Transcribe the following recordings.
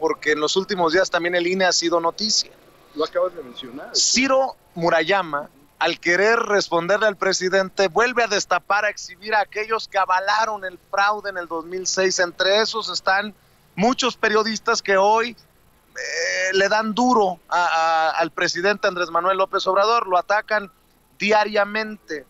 porque en los últimos días también el INE ha sido noticia. Lo acabas de mencionar. Ciro Murayama, al querer responderle al presidente, vuelve a destapar, a exhibir a aquellos que avalaron el fraude en el 2006. Entre esos están muchos periodistas que hoy eh, le dan duro al presidente Andrés Manuel López Obrador, lo atacan diariamente.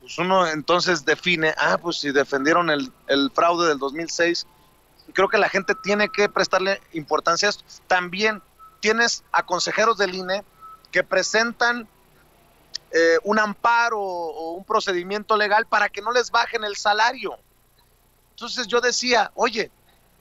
Pues uno entonces define, ah, pues si defendieron el, el fraude del 2006, creo que la gente tiene que prestarle importancia a esto. También tienes a consejeros del INE que presentan eh, un amparo o un procedimiento legal para que no les bajen el salario. Entonces yo decía, oye,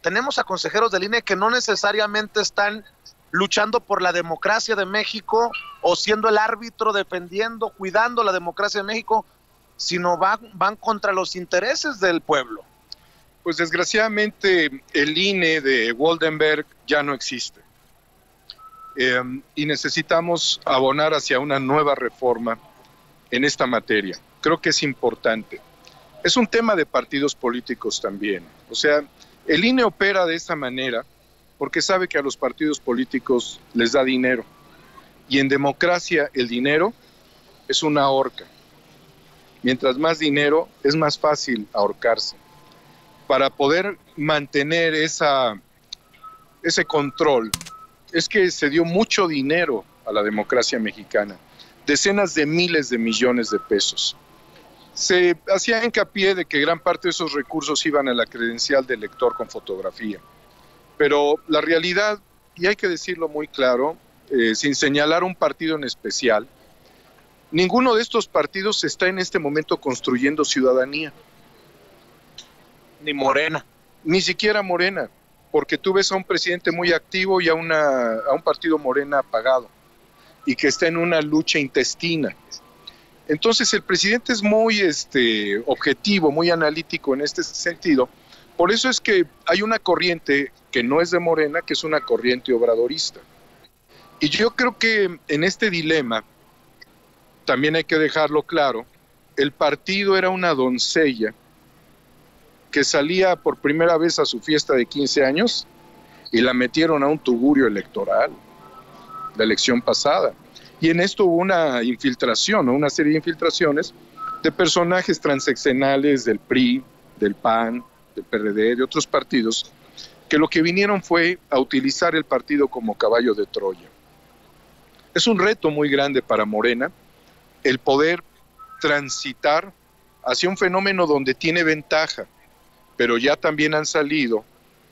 tenemos a consejeros del INE que no necesariamente están luchando por la democracia de México o siendo el árbitro defendiendo, cuidando la democracia de México, sino van, van contra los intereses del pueblo. Pues desgraciadamente el INE de Waldenberg ya no existe. Em, y necesitamos abonar hacia una nueva reforma en esta materia. Creo que es importante. Es un tema de partidos políticos también. O sea, el INE opera de esta manera porque sabe que a los partidos políticos les da dinero. Y en democracia el dinero es una horca. Mientras más dinero, es más fácil ahorcarse. Para poder mantener ese control, es que se dio mucho dinero a la democracia mexicana, decenas de miles de millones de pesos. Se hacía hincapié de que gran parte de esos recursos iban a la credencial del lector con fotografía, pero la realidad, y hay que decirlo muy claro, eh, sin señalar un partido en especial, ninguno de estos partidos está en este momento construyendo ciudadanía. Ni Morena. Ni siquiera Morena porque tú ves a un presidente muy activo y a, una, a un partido morena apagado y que está en una lucha intestina. Entonces el presidente es muy este, objetivo, muy analítico en este sentido. Por eso es que hay una corriente que no es de Morena, que es una corriente obradorista. Y yo creo que en este dilema, también hay que dejarlo claro, el partido era una doncella que salía por primera vez a su fiesta de 15 años y la metieron a un tugurio electoral, la elección pasada. Y en esto hubo una infiltración, una serie de infiltraciones de personajes transeccionales del PRI, del PAN, del PRD, de otros partidos, que lo que vinieron fue a utilizar el partido como caballo de Troya. Es un reto muy grande para Morena el poder transitar hacia un fenómeno donde tiene ventaja, pero ya también han salido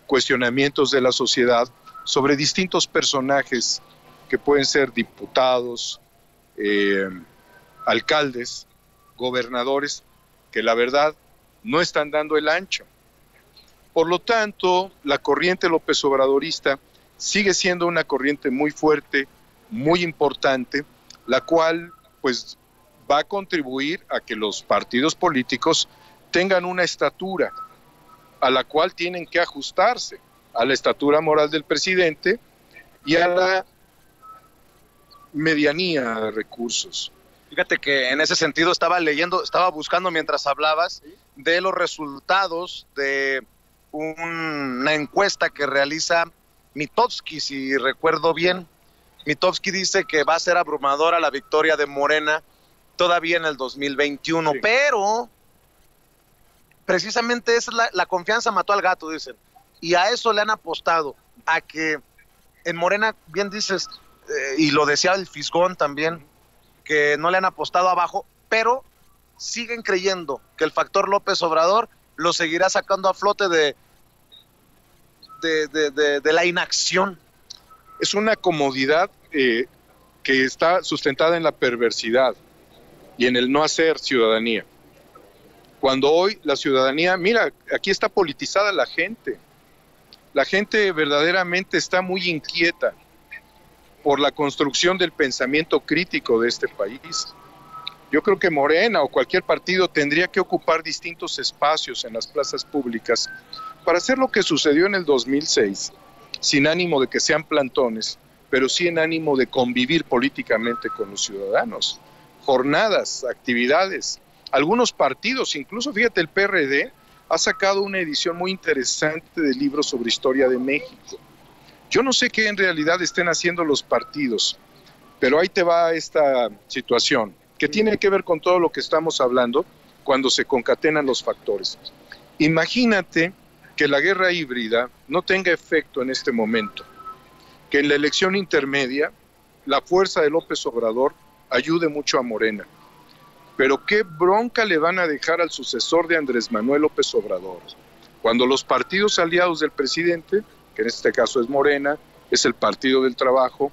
cuestionamientos de la sociedad sobre distintos personajes que pueden ser diputados, eh, alcaldes, gobernadores, que la verdad no están dando el ancho. Por lo tanto, la corriente López Obradorista sigue siendo una corriente muy fuerte, muy importante, la cual pues va a contribuir a que los partidos políticos tengan una estatura, a la cual tienen que ajustarse a la estatura moral del presidente y a la medianía de recursos. Fíjate que en ese sentido estaba leyendo, estaba buscando mientras hablabas de los resultados de una encuesta que realiza Mitowski, si recuerdo bien. Mitowski dice que va a ser abrumadora la victoria de Morena todavía en el 2021, pero precisamente es la, la, confianza mató al gato, dicen. Y a eso le han apostado, a que en Morena, bien dices, eh, y lo decía el Fisgón también, que no le han apostado abajo, pero siguen creyendo que el factor López Obrador lo seguirá sacando a flote de, de, la inacción. Es una comodidad eh, que está sustentada en la perversidad y en el no hacer ciudadanía. Cuando hoy la ciudadanía, mira, aquí está politizada la gente. La gente verdaderamente está muy inquieta por la construcción del pensamiento crítico de este país. Yo creo que Morena o cualquier partido tendría que ocupar distintos espacios en las plazas públicas para hacer lo que sucedió en el 2006, sin ánimo de que sean plantones, pero sí en ánimo de convivir políticamente con los ciudadanos. Jornadas, actividades, algunos partidos, incluso fíjate, el PRD ha sacado una edición muy interesante del libro sobre historia de México. Yo no sé qué en realidad estén haciendo los partidos, pero ahí te va esta situación, que tiene que ver con todo lo que estamos hablando cuando se concatenan los factores. Imagínate que la guerra híbrida no tenga efecto en este momento, que en la elección intermedia la fuerza de López Obrador ayude mucho a Morena. Pero qué bronca le van a dejar al sucesor de Andrés Manuel López Obrador. Cuando los partidos aliados del presidente, que en este caso es Morena, es el Partido del Trabajo,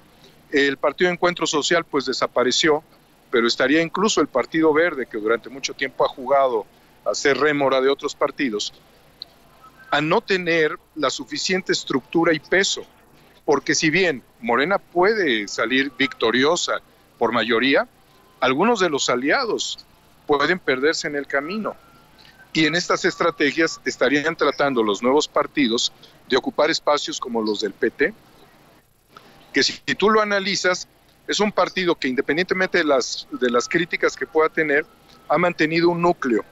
el Partido de Encuentro Social pues desapareció, pero estaría incluso el Partido Verde, que durante mucho tiempo ha jugado a ser rémora de otros partidos, a no tener la suficiente estructura y peso. Porque si bien Morena puede salir victoriosa por mayoría, algunos de los aliados pueden perderse en el camino. Y en estas estrategias estarían tratando los nuevos partidos de ocupar espacios como los del PT, que si, tú lo analizas, es un partido que independientemente de las, de las críticas que pueda tener, ha mantenido un núcleo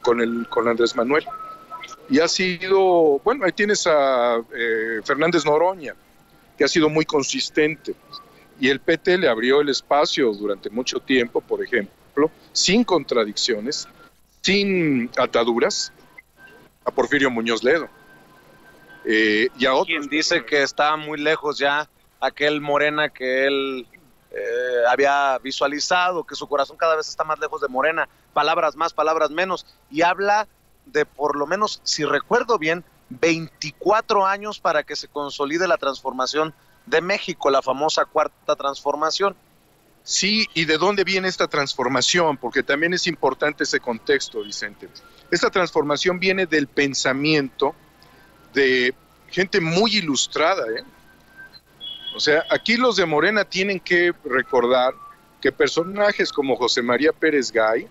con, el, con Andrés Manuel. Y ha sido, bueno, ahí tienes a eh, Fernández Noroña, que ha sido muy consistente. Y el PT le abrió el espacio durante mucho tiempo, por ejemplo, sin contradicciones, sin ataduras, a Porfirio Muñoz Ledo. Eh, y a Quien dice que está muy lejos ya aquel Morena que él eh, había visualizado, que su corazón cada vez está más lejos de Morena, palabras más, palabras menos, y habla de por lo menos, si recuerdo bien, 24 años para que se consolide la transformación de México, la famosa cuarta transformación. Sí, ¿y de dónde viene esta transformación? Porque también es importante ese contexto, Vicente. Esta transformación viene del pensamiento de gente muy ilustrada, ¿eh? O sea, aquí los de Morena tienen que recordar que personajes como José María Pérez Gay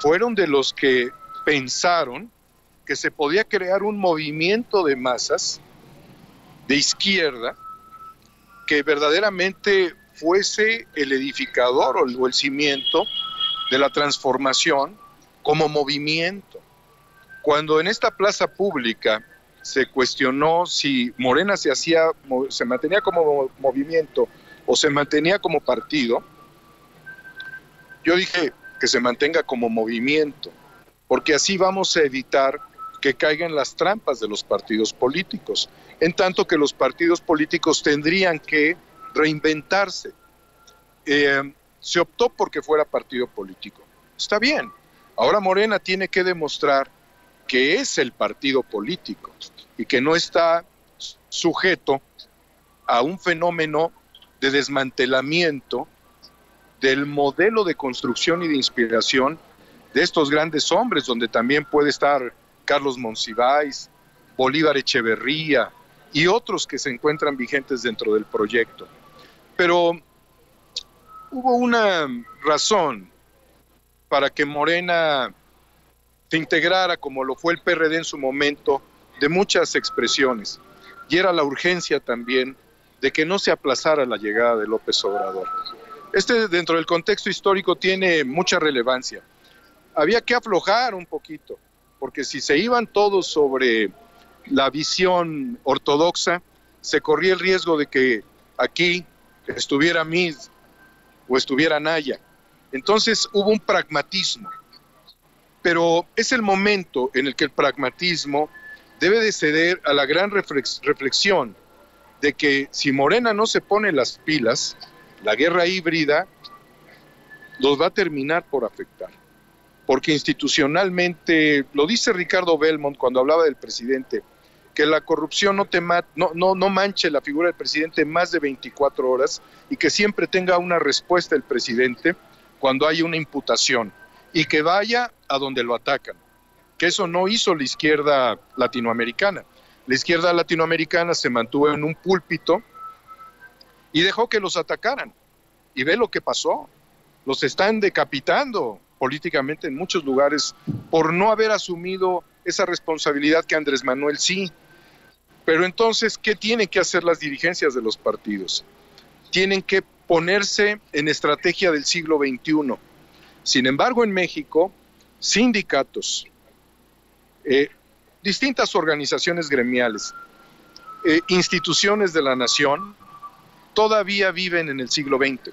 fueron de los que pensaron que se podía crear un movimiento de masas de izquierda que verdaderamente fuese el edificador o el cimiento de la transformación como movimiento. Cuando en esta plaza pública se cuestionó si Morena se hacía, se mantenía como movimiento o se mantenía como partido, yo dije que se mantenga como movimiento, porque así vamos a evitar que caigan las trampas de los partidos políticos, en tanto que los partidos políticos tendrían que reinventarse. Eh, se optó porque fuera partido político. Está bien. Ahora Morena tiene que demostrar que es el partido político y que no está sujeto a un fenómeno de desmantelamiento del modelo de construcción y de inspiración de estos grandes hombres, donde también puede estar Carlos Monsiváis, Bolívar Echeverría y otros que se encuentran vigentes dentro del proyecto. Pero hubo una razón para que Morena se integrara como lo fue el PRD en su momento, de muchas expresiones, y era la urgencia también de que no se aplazara la llegada de López Obrador. Este dentro del contexto histórico tiene mucha relevancia. Había que aflojar un poquito, porque si se iban todos sobre la visión ortodoxa, se corría el riesgo de que aquí estuviera Mid o estuviera Naya. Entonces hubo un pragmatismo pero es el momento en el que el pragmatismo debe de ceder a la gran reflexión de que si Morena no se pone las pilas, la guerra híbrida los va a terminar por afectar. Porque institucionalmente, lo dice Ricardo Belmont cuando hablaba del presidente, que la corrupción no, te no, no, no manche la figura del presidente más de 24 horas y que siempre tenga una respuesta el presidente cuando hay una imputación y que vaya a donde lo atacan. Que eso no hizo la izquierda latinoamericana. La izquierda latinoamericana se mantuvo en un púlpito y dejó que los atacaran. Y ve lo que pasó. Los están decapitando políticamente en muchos lugares por no haber asumido esa responsabilidad que Andrés Manuel sí. Pero entonces, ¿qué tienen que hacer las dirigencias de los partidos? Tienen que ponerse en estrategia del siglo XXI sin embargo, en México, sindicatos, eh, distintas organizaciones gremiales, eh, instituciones de la nación todavía viven en el siglo XX.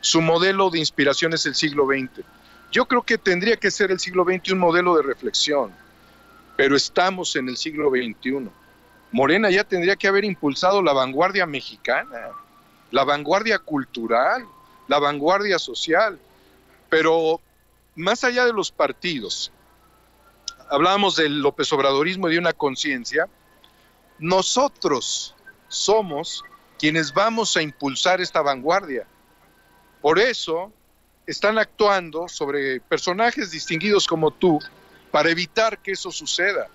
Su modelo de inspiración es el siglo XX. Yo creo que tendría que ser el siglo XX un modelo de reflexión, pero estamos en el siglo XXI. Morena ya tendría que haber impulsado la vanguardia mexicana, la vanguardia cultural, la vanguardia social, pero más allá de los partidos, hablábamos del López Obradorismo y de una conciencia, nosotros somos quienes vamos a impulsar esta vanguardia. Por eso están actuando sobre personajes distinguidos como tú para evitar que eso suceda.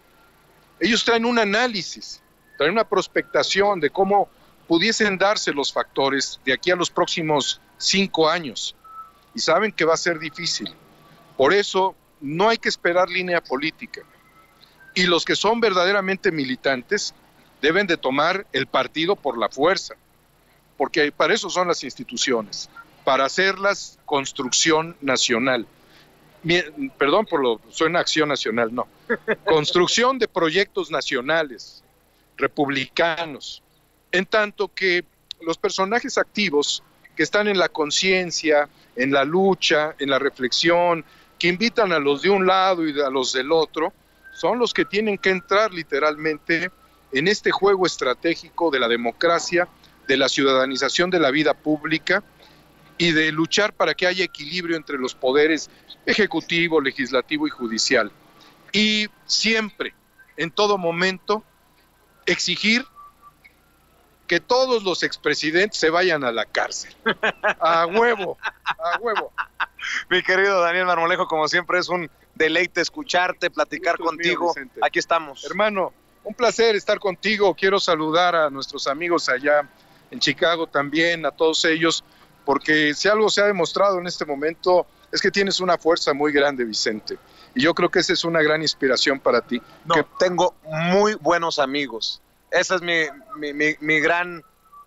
Ellos traen un análisis, traen una prospectación de cómo pudiesen darse los factores de aquí a los próximos cinco años. Y saben que va a ser difícil. Por eso no hay que esperar línea política. Y los que son verdaderamente militantes deben de tomar el partido por la fuerza, porque para eso son las instituciones, para hacerlas construcción nacional. Perdón por lo, suena acción nacional, no. Construcción de proyectos nacionales, republicanos, en tanto que los personajes activos que están en la conciencia, en la lucha, en la reflexión, que invitan a los de un lado y a los del otro, son los que tienen que entrar literalmente en este juego estratégico de la democracia, de la ciudadanización de la vida pública y de luchar para que haya equilibrio entre los poderes ejecutivo, legislativo y judicial. Y siempre, en todo momento, exigir que todos los expresidentes se vayan a la cárcel. A huevo, a huevo. Mi querido Daniel Marmolejo, como siempre es un deleite escucharte, platicar contigo. Aquí estamos. Hermano, un placer estar contigo. Quiero saludar a nuestros amigos allá en Chicago también, a todos ellos, porque si algo se ha demostrado en este momento es que tienes una fuerza muy grande, Vicente. Y yo creo que esa es una gran inspiración para ti. No, que... tengo muy buenos amigos. Esa es mi, mi, gran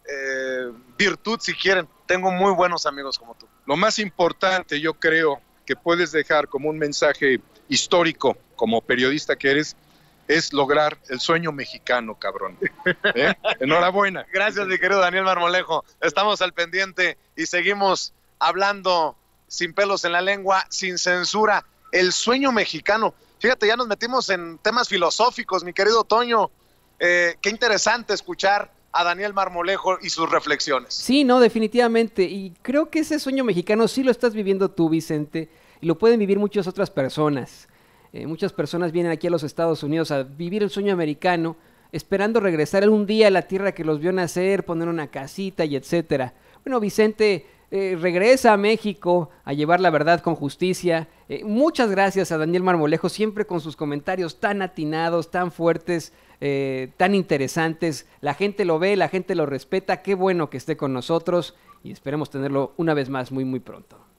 eh, virtud, si quieren. Tengo muy buenos amigos como tú. Lo más importante, yo creo, que puedes dejar como un mensaje histórico, como periodista que eres, es lograr el sueño mexicano, cabrón. ¿Eh? Enhorabuena. Gracias, mi querido Daniel Marmolejo. Estamos al pendiente y seguimos hablando sin pelos en la lengua, sin censura. El sueño mexicano. Fíjate, ya nos metimos en temas filosóficos, mi querido Toño. Eh, qué interesante escuchar a Daniel Marmolejo y sus reflexiones. Sí, no, definitivamente. Y creo que ese sueño mexicano sí lo estás viviendo tú, Vicente, y lo pueden vivir muchas otras personas. Eh, muchas personas vienen aquí a los Estados Unidos a vivir el sueño americano, esperando regresar un día a la tierra que los vio nacer, poner una casita y etcétera. Bueno, Vicente eh, regresa a México a llevar la verdad con justicia. Eh, muchas gracias a Daniel Marmolejo, siempre con sus comentarios tan atinados, tan fuertes, tan interesantes. La gente lo ve, la gente lo respeta. Qué bueno que esté con nosotros y esperemos tenerlo una vez más muy, muy pronto.